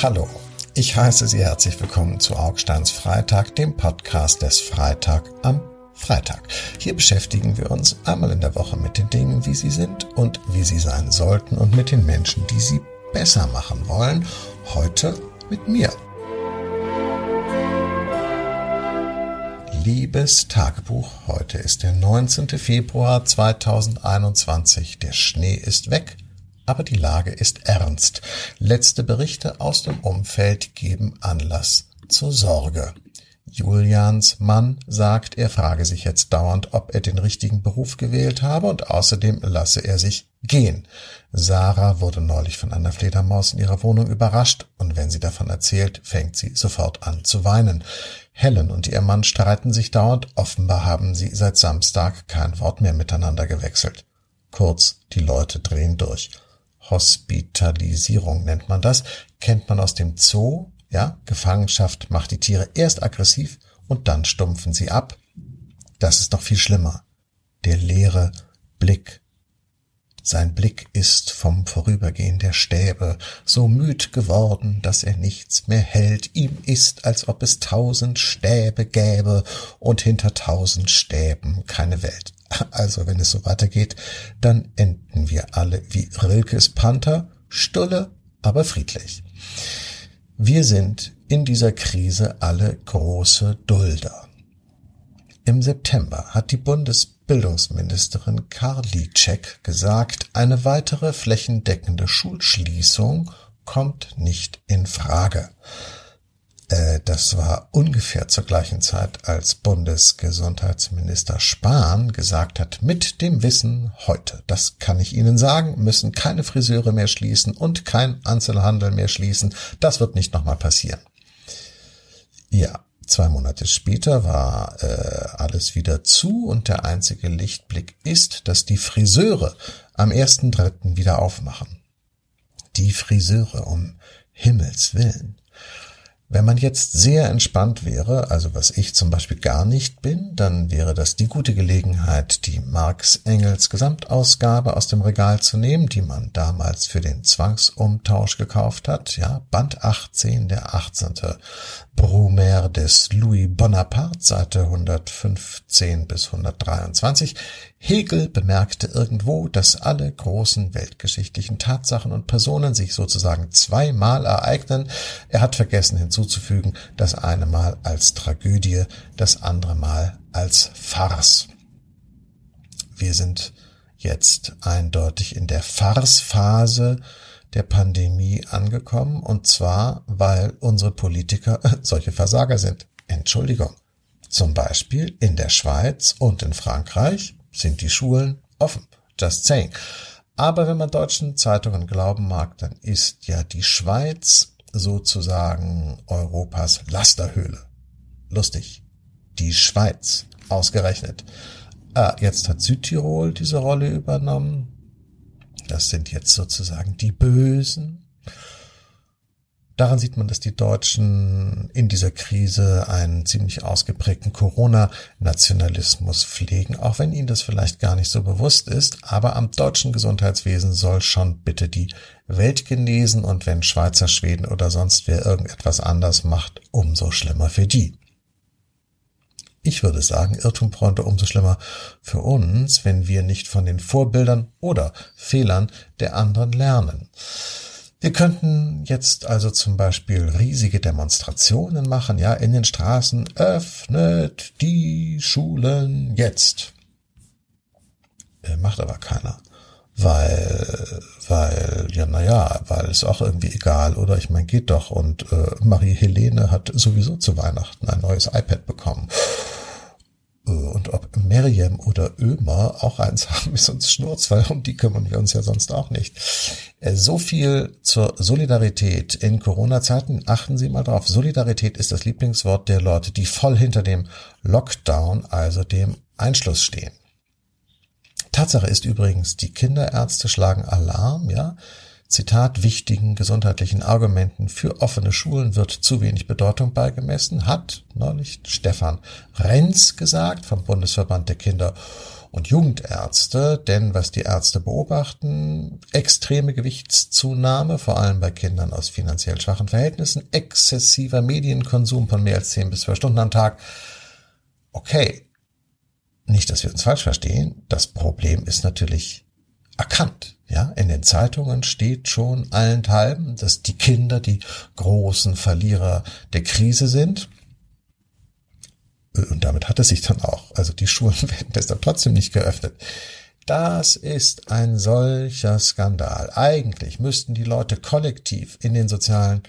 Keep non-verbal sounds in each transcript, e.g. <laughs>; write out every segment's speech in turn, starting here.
Hallo, ich heiße Sie herzlich willkommen zu Augsteins Freitag, dem Podcast des Freitag am Freitag. Hier beschäftigen wir uns einmal in der Woche mit den Dingen, wie sie sind und wie sie sein sollten und mit den Menschen, die sie besser machen wollen. Heute mit mir. Liebes Tagebuch, heute ist der 19. Februar 2021. Der Schnee ist weg aber die Lage ist ernst. Letzte Berichte aus dem Umfeld geben Anlass zur Sorge. Julians Mann sagt, er frage sich jetzt dauernd, ob er den richtigen Beruf gewählt habe und außerdem lasse er sich gehen. Sarah wurde neulich von einer Fledermaus in ihrer Wohnung überrascht und wenn sie davon erzählt, fängt sie sofort an zu weinen. Helen und ihr Mann streiten sich dauernd, offenbar haben sie seit Samstag kein Wort mehr miteinander gewechselt. Kurz, die Leute drehen durch. Hospitalisierung nennt man das, kennt man aus dem Zoo. Ja, Gefangenschaft macht die Tiere erst aggressiv und dann stumpfen sie ab. Das ist noch viel schlimmer. Der leere Blick. Sein Blick ist vom Vorübergehen der Stäbe so müd geworden, dass er nichts mehr hält. Ihm ist, als ob es tausend Stäbe gäbe und hinter tausend Stäben keine Welt. Also wenn es so weitergeht, dann enden wir alle wie Rilkes Panther, stulle, aber friedlich. Wir sind in dieser Krise alle große Dulder. Im September hat die Bundesbildungsministerin Karliczek gesagt, eine weitere flächendeckende Schulschließung kommt nicht in Frage. Äh, das war ungefähr zur gleichen Zeit, als Bundesgesundheitsminister Spahn gesagt hat, mit dem Wissen heute, das kann ich Ihnen sagen, müssen keine Friseure mehr schließen und kein Einzelhandel mehr schließen. Das wird nicht nochmal passieren. Ja, zwei Monate später war äh, alles wieder zu und der einzige Lichtblick ist, dass die Friseure am 1.3. wieder aufmachen. Die Friseure, um Himmels willen. Wenn man jetzt sehr entspannt wäre, also was ich zum Beispiel gar nicht bin, dann wäre das die gute Gelegenheit, die Marx Engels Gesamtausgabe aus dem Regal zu nehmen, die man damals für den Zwangsumtausch gekauft hat, ja, Band 18, der 18. Brumaire des Louis Bonaparte, Seite 115 bis 123. Hegel bemerkte irgendwo, dass alle großen weltgeschichtlichen Tatsachen und Personen sich sozusagen zweimal ereignen. Er hat vergessen hinzuzufügen, das eine Mal als Tragödie, das andere Mal als Farce. Wir sind jetzt eindeutig in der Farce-Phase der Pandemie angekommen, und zwar, weil unsere Politiker <laughs> solche Versager sind. Entschuldigung. Zum Beispiel in der Schweiz und in Frankreich sind die Schulen offen. Just saying. Aber wenn man deutschen Zeitungen glauben mag, dann ist ja die Schweiz sozusagen Europas Lasterhöhle. Lustig. Die Schweiz. Ausgerechnet. Ah, jetzt hat Südtirol diese Rolle übernommen. Das sind jetzt sozusagen die Bösen. Daran sieht man, dass die Deutschen in dieser Krise einen ziemlich ausgeprägten Corona-Nationalismus pflegen, auch wenn ihnen das vielleicht gar nicht so bewusst ist. Aber am deutschen Gesundheitswesen soll schon bitte die Welt genesen und wenn Schweizer, Schweden oder sonst wer irgendetwas anders macht, umso schlimmer für die. Ich würde sagen, Irrtumfreunde umso schlimmer für uns, wenn wir nicht von den Vorbildern oder Fehlern der anderen lernen. Wir könnten jetzt also zum Beispiel riesige Demonstrationen machen, ja, in den Straßen, öffnet die Schulen jetzt. Äh, macht aber keiner. Weil, weil, ja, naja, weil es auch irgendwie egal, oder? Ich meine, geht doch. Und äh, Marie-Helene hat sowieso zu Weihnachten ein neues iPad bekommen. Und ob Miriam oder Ömer auch eins <laughs> haben, ist uns Schnurz, weil um die kümmern wir uns ja sonst auch nicht. Äh, so viel zur Solidarität in Corona-Zeiten. Achten Sie mal drauf. Solidarität ist das Lieblingswort der Leute, die voll hinter dem Lockdown, also dem Einschluss stehen. Tatsache ist übrigens, die Kinderärzte schlagen Alarm, ja. Zitat, wichtigen gesundheitlichen Argumenten für offene Schulen wird zu wenig Bedeutung beigemessen, hat neulich Stefan Renz gesagt vom Bundesverband der Kinder- und Jugendärzte, denn was die Ärzte beobachten, extreme Gewichtszunahme, vor allem bei Kindern aus finanziell schwachen Verhältnissen, exzessiver Medienkonsum von mehr als 10 bis 12 Stunden am Tag. Okay, nicht, dass wir uns falsch verstehen, das Problem ist natürlich erkannt. Ja, in den Zeitungen steht schon allenthalben, dass die Kinder die großen Verlierer der Krise sind. Und damit hat es sich dann auch. Also die Schulen <laughs> werden deshalb trotzdem nicht geöffnet. Das ist ein solcher Skandal. Eigentlich müssten die Leute kollektiv in den sozialen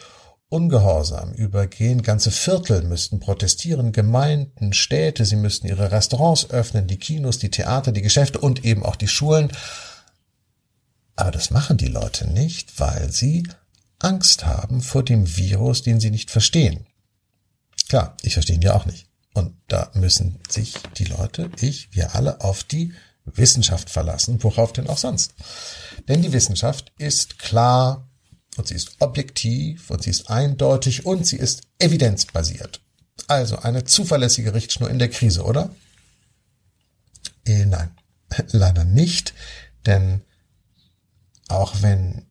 Ungehorsam übergehen. Ganze Viertel müssten protestieren, Gemeinden, Städte, sie müssten ihre Restaurants öffnen, die Kinos, die Theater, die Geschäfte und eben auch die Schulen. Aber das machen die Leute nicht, weil sie Angst haben vor dem Virus, den sie nicht verstehen. Klar, ich verstehe ihn ja auch nicht. Und da müssen sich die Leute, ich, wir alle auf die Wissenschaft verlassen, worauf denn auch sonst. Denn die Wissenschaft ist klar und sie ist objektiv und sie ist eindeutig und sie ist evidenzbasiert. Also eine zuverlässige Richtschnur in der Krise, oder? Äh, nein, <laughs> leider nicht, denn auch wenn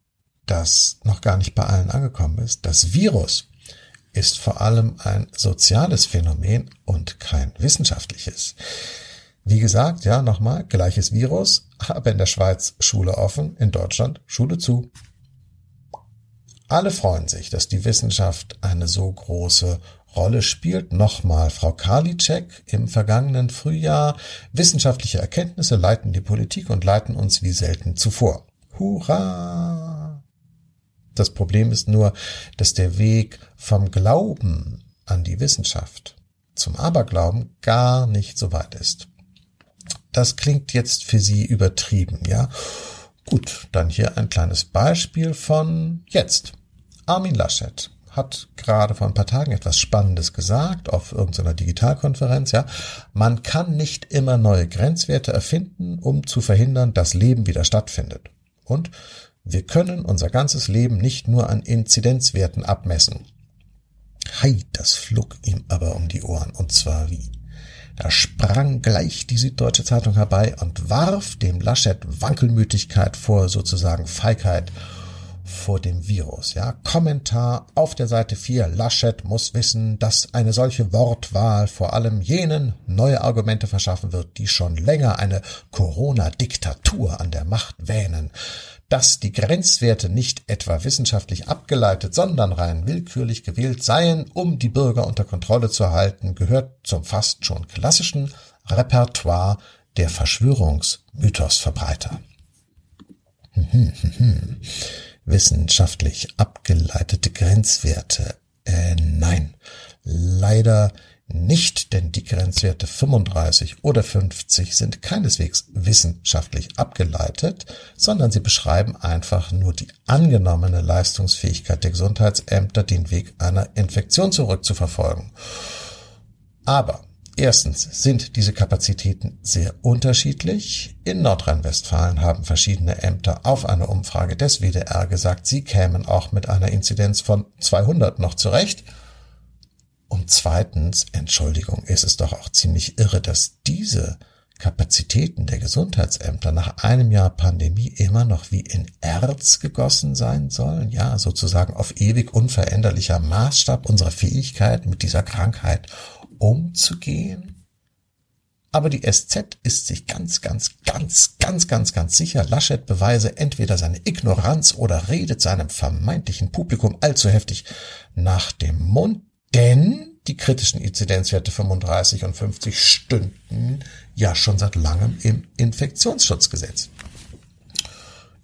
das noch gar nicht bei allen angekommen ist, das Virus ist vor allem ein soziales Phänomen und kein wissenschaftliches. Wie gesagt, ja, nochmal, gleiches Virus, aber in der Schweiz Schule offen, in Deutschland Schule zu. Alle freuen sich, dass die Wissenschaft eine so große Rolle spielt. Nochmal, Frau Karliczek im vergangenen Frühjahr. Wissenschaftliche Erkenntnisse leiten die Politik und leiten uns wie selten zuvor. Hurra! Das Problem ist nur, dass der Weg vom Glauben an die Wissenschaft zum Aberglauben gar nicht so weit ist. Das klingt jetzt für Sie übertrieben, ja? Gut, dann hier ein kleines Beispiel von jetzt. Armin Laschet hat gerade vor ein paar Tagen etwas Spannendes gesagt auf irgendeiner Digitalkonferenz, ja. Man kann nicht immer neue Grenzwerte erfinden, um zu verhindern, dass Leben wieder stattfindet. Und wir können unser ganzes Leben nicht nur an Inzidenzwerten abmessen. Hei, das flog ihm aber um die Ohren, und zwar wie. Da sprang gleich die Süddeutsche Zeitung herbei und warf dem Laschet Wankelmütigkeit vor, sozusagen Feigheit vor dem Virus. Ja, Kommentar auf der Seite 4. Laschet muss wissen, dass eine solche Wortwahl vor allem jenen neue Argumente verschaffen wird, die schon länger eine Corona-Diktatur an der Macht wähnen. Dass die Grenzwerte nicht etwa wissenschaftlich abgeleitet, sondern rein willkürlich gewählt seien, um die Bürger unter Kontrolle zu halten, gehört zum fast schon klassischen Repertoire der Verschwörungsmythosverbreiter. Wissenschaftlich abgeleitete Grenzwerte. Äh, nein, leider nicht, denn die Grenzwerte 35 oder 50 sind keineswegs wissenschaftlich abgeleitet, sondern sie beschreiben einfach nur die angenommene Leistungsfähigkeit der Gesundheitsämter, den Weg einer Infektion zurückzuverfolgen. Aber Erstens sind diese Kapazitäten sehr unterschiedlich. In Nordrhein-Westfalen haben verschiedene Ämter auf eine Umfrage des WDR gesagt, sie kämen auch mit einer Inzidenz von 200 noch zurecht. Und zweitens, Entschuldigung, ist es doch auch ziemlich irre, dass diese Kapazitäten der Gesundheitsämter nach einem Jahr Pandemie immer noch wie in Erz gegossen sein sollen, ja, sozusagen auf ewig unveränderlicher Maßstab unserer Fähigkeit mit dieser Krankheit umzugehen. Aber die SZ ist sich ganz, ganz, ganz, ganz, ganz, ganz sicher, Laschet beweise entweder seine Ignoranz oder redet seinem vermeintlichen Publikum allzu heftig nach dem Mund, denn die kritischen Inzidenzwerte 35 und 50 stünden ja schon seit langem im Infektionsschutzgesetz.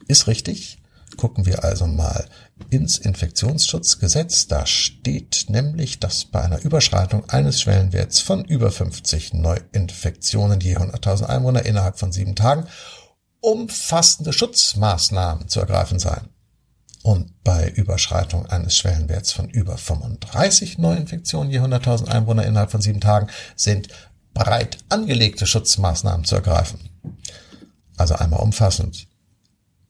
Ist richtig? Gucken wir also mal ins Infektionsschutzgesetz. Da steht nämlich, dass bei einer Überschreitung eines Schwellenwerts von über 50 Neuinfektionen je 100.000 Einwohner innerhalb von sieben Tagen umfassende Schutzmaßnahmen zu ergreifen seien. Und bei Überschreitung eines Schwellenwerts von über 35 Neuinfektionen je 100.000 Einwohner innerhalb von sieben Tagen sind breit angelegte Schutzmaßnahmen zu ergreifen. Also einmal umfassend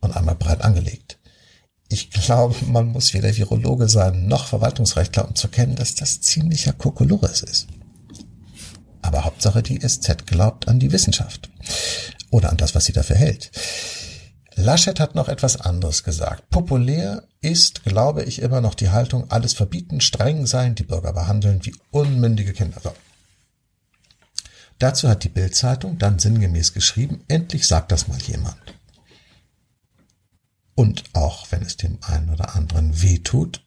und einmal breit angelegt. Ich glaube, man muss weder Virologe sein noch Verwaltungsrechtler, um zu kennen, dass das ziemlicher Kokolores ist. Aber Hauptsache die SZ glaubt an die Wissenschaft. Oder an das, was sie dafür hält. Laschet hat noch etwas anderes gesagt. Populär ist, glaube ich, immer noch die Haltung, alles verbieten, streng sein, die Bürger behandeln wie unmündige Kinder. So. Dazu hat die Bildzeitung dann sinngemäß geschrieben, endlich sagt das mal jemand. Und auch wenn es dem einen oder anderen weh tut,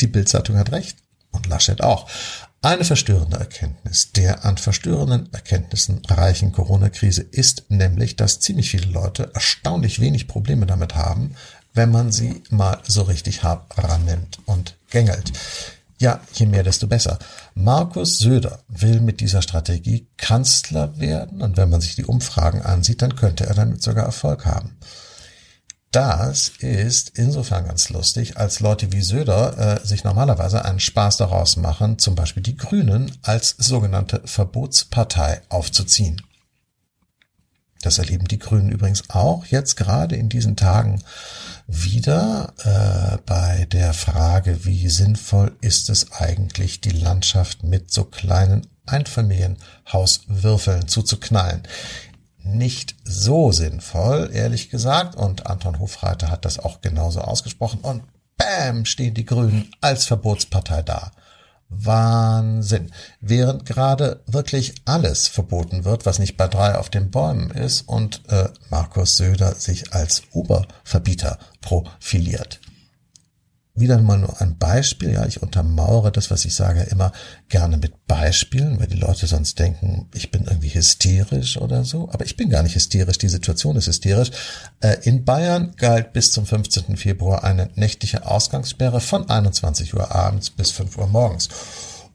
die Bildzeitung hat recht und Laschet auch. Eine verstörende Erkenntnis der an verstörenden Erkenntnissen reichen Corona-Krise ist nämlich, dass ziemlich viele Leute erstaunlich wenig Probleme damit haben, wenn man sie mal so richtig hart rannimmt und gängelt. Ja, je mehr, desto besser. Markus Söder will mit dieser Strategie Kanzler werden und wenn man sich die Umfragen ansieht, dann könnte er damit sogar Erfolg haben. Das ist insofern ganz lustig, als Leute wie Söder äh, sich normalerweise einen Spaß daraus machen, zum Beispiel die Grünen als sogenannte Verbotspartei aufzuziehen. Das erleben die Grünen übrigens auch jetzt gerade in diesen Tagen wieder äh, bei der Frage, wie sinnvoll ist es eigentlich, die Landschaft mit so kleinen Einfamilienhauswürfeln zuzuknallen nicht so sinnvoll, ehrlich gesagt. Und Anton Hofreiter hat das auch genauso ausgesprochen. Und bam, stehen die Grünen als Verbotspartei da. Wahnsinn. Während gerade wirklich alles verboten wird, was nicht bei drei auf den Bäumen ist und äh, Markus Söder sich als Oberverbieter profiliert wieder mal nur ein Beispiel. Ja, ich untermauere das, was ich sage, immer gerne mit Beispielen, weil die Leute sonst denken, ich bin irgendwie hysterisch oder so. Aber ich bin gar nicht hysterisch. Die Situation ist hysterisch. Äh, in Bayern galt bis zum 15. Februar eine nächtliche Ausgangssperre von 21 Uhr abends bis 5 Uhr morgens.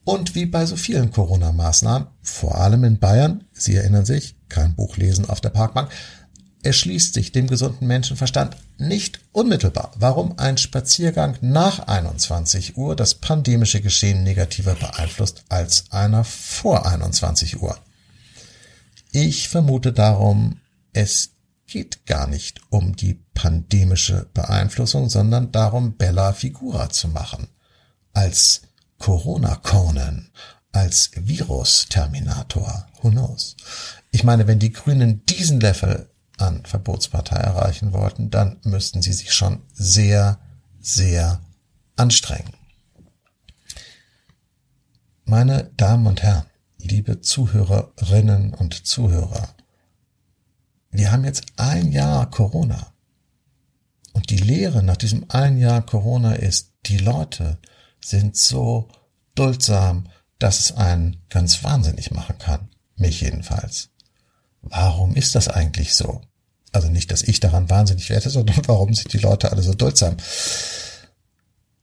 Und wie bei so vielen Corona-Maßnahmen, vor allem in Bayern, Sie erinnern sich, kein Buch lesen auf der Parkbank, erschließt sich dem gesunden Menschenverstand nicht unmittelbar, warum ein Spaziergang nach 21 Uhr das pandemische Geschehen negativer beeinflusst als einer vor 21 Uhr. Ich vermute darum, es geht gar nicht um die pandemische Beeinflussung, sondern darum, Bella Figura zu machen. Als Corona-Conan, als Virus-Terminator. Who knows? Ich meine, wenn die Grünen diesen Level an Verbotspartei erreichen wollten, dann müssten sie sich schon sehr, sehr anstrengen. Meine Damen und Herren, liebe Zuhörerinnen und Zuhörer, wir haben jetzt ein Jahr Corona. Und die Lehre nach diesem ein Jahr Corona ist, die Leute sind so duldsam, dass es einen ganz wahnsinnig machen kann. Mich jedenfalls. Warum ist das eigentlich so? Also nicht, dass ich daran wahnsinnig werde, sondern <laughs> warum sind die Leute alle so duldsam?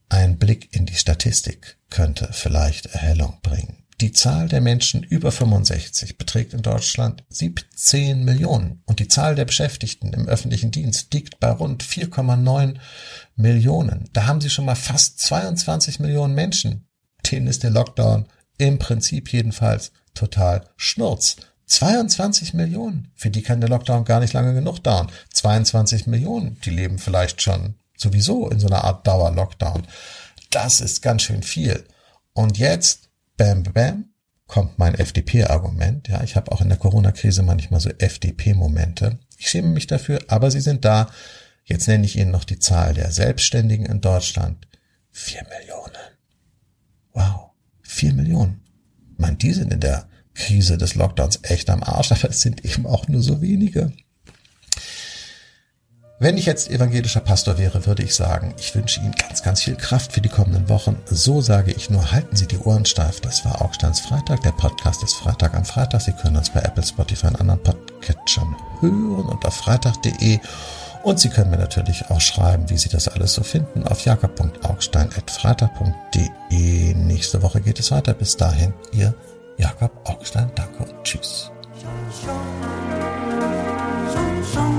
Ein Blick in die Statistik könnte vielleicht Erhellung bringen. Die Zahl der Menschen über 65 beträgt in Deutschland 17 Millionen und die Zahl der Beschäftigten im öffentlichen Dienst liegt bei rund 4,9 Millionen. Da haben Sie schon mal fast 22 Millionen Menschen. Denen ist der Lockdown im Prinzip jedenfalls total Schnurz. 22 Millionen. Für die kann der Lockdown gar nicht lange genug dauern. 22 Millionen. Die leben vielleicht schon sowieso in so einer Art Dauer-Lockdown. Das ist ganz schön viel. Und jetzt, bam, bam, kommt mein FDP-Argument. Ja, ich habe auch in der Corona-Krise manchmal so FDP-Momente. Ich schäme mich dafür, aber sie sind da. Jetzt nenne ich Ihnen noch die Zahl der Selbstständigen in Deutschland. Vier Millionen. Wow. Vier Millionen. Man, die sind in der Krise des Lockdowns echt am Arsch, <laughs> aber es sind eben auch nur so wenige. Wenn ich jetzt evangelischer Pastor wäre, würde ich sagen, ich wünsche Ihnen ganz, ganz viel Kraft für die kommenden Wochen. So sage ich nur, halten Sie die Ohren steif. Das war Augsteins Freitag. Der Podcast ist Freitag am Freitag. Sie können uns bei Apple, Spotify und anderen Podcatchern hören und auf freitag.de. Und Sie können mir natürlich auch schreiben, wie Sie das alles so finden, auf jakob.augstein.freitag.de. Nächste Woche geht es weiter. Bis dahin, Ihr Jakob Augstein, danke und tschüss. Schon, schon. Schon,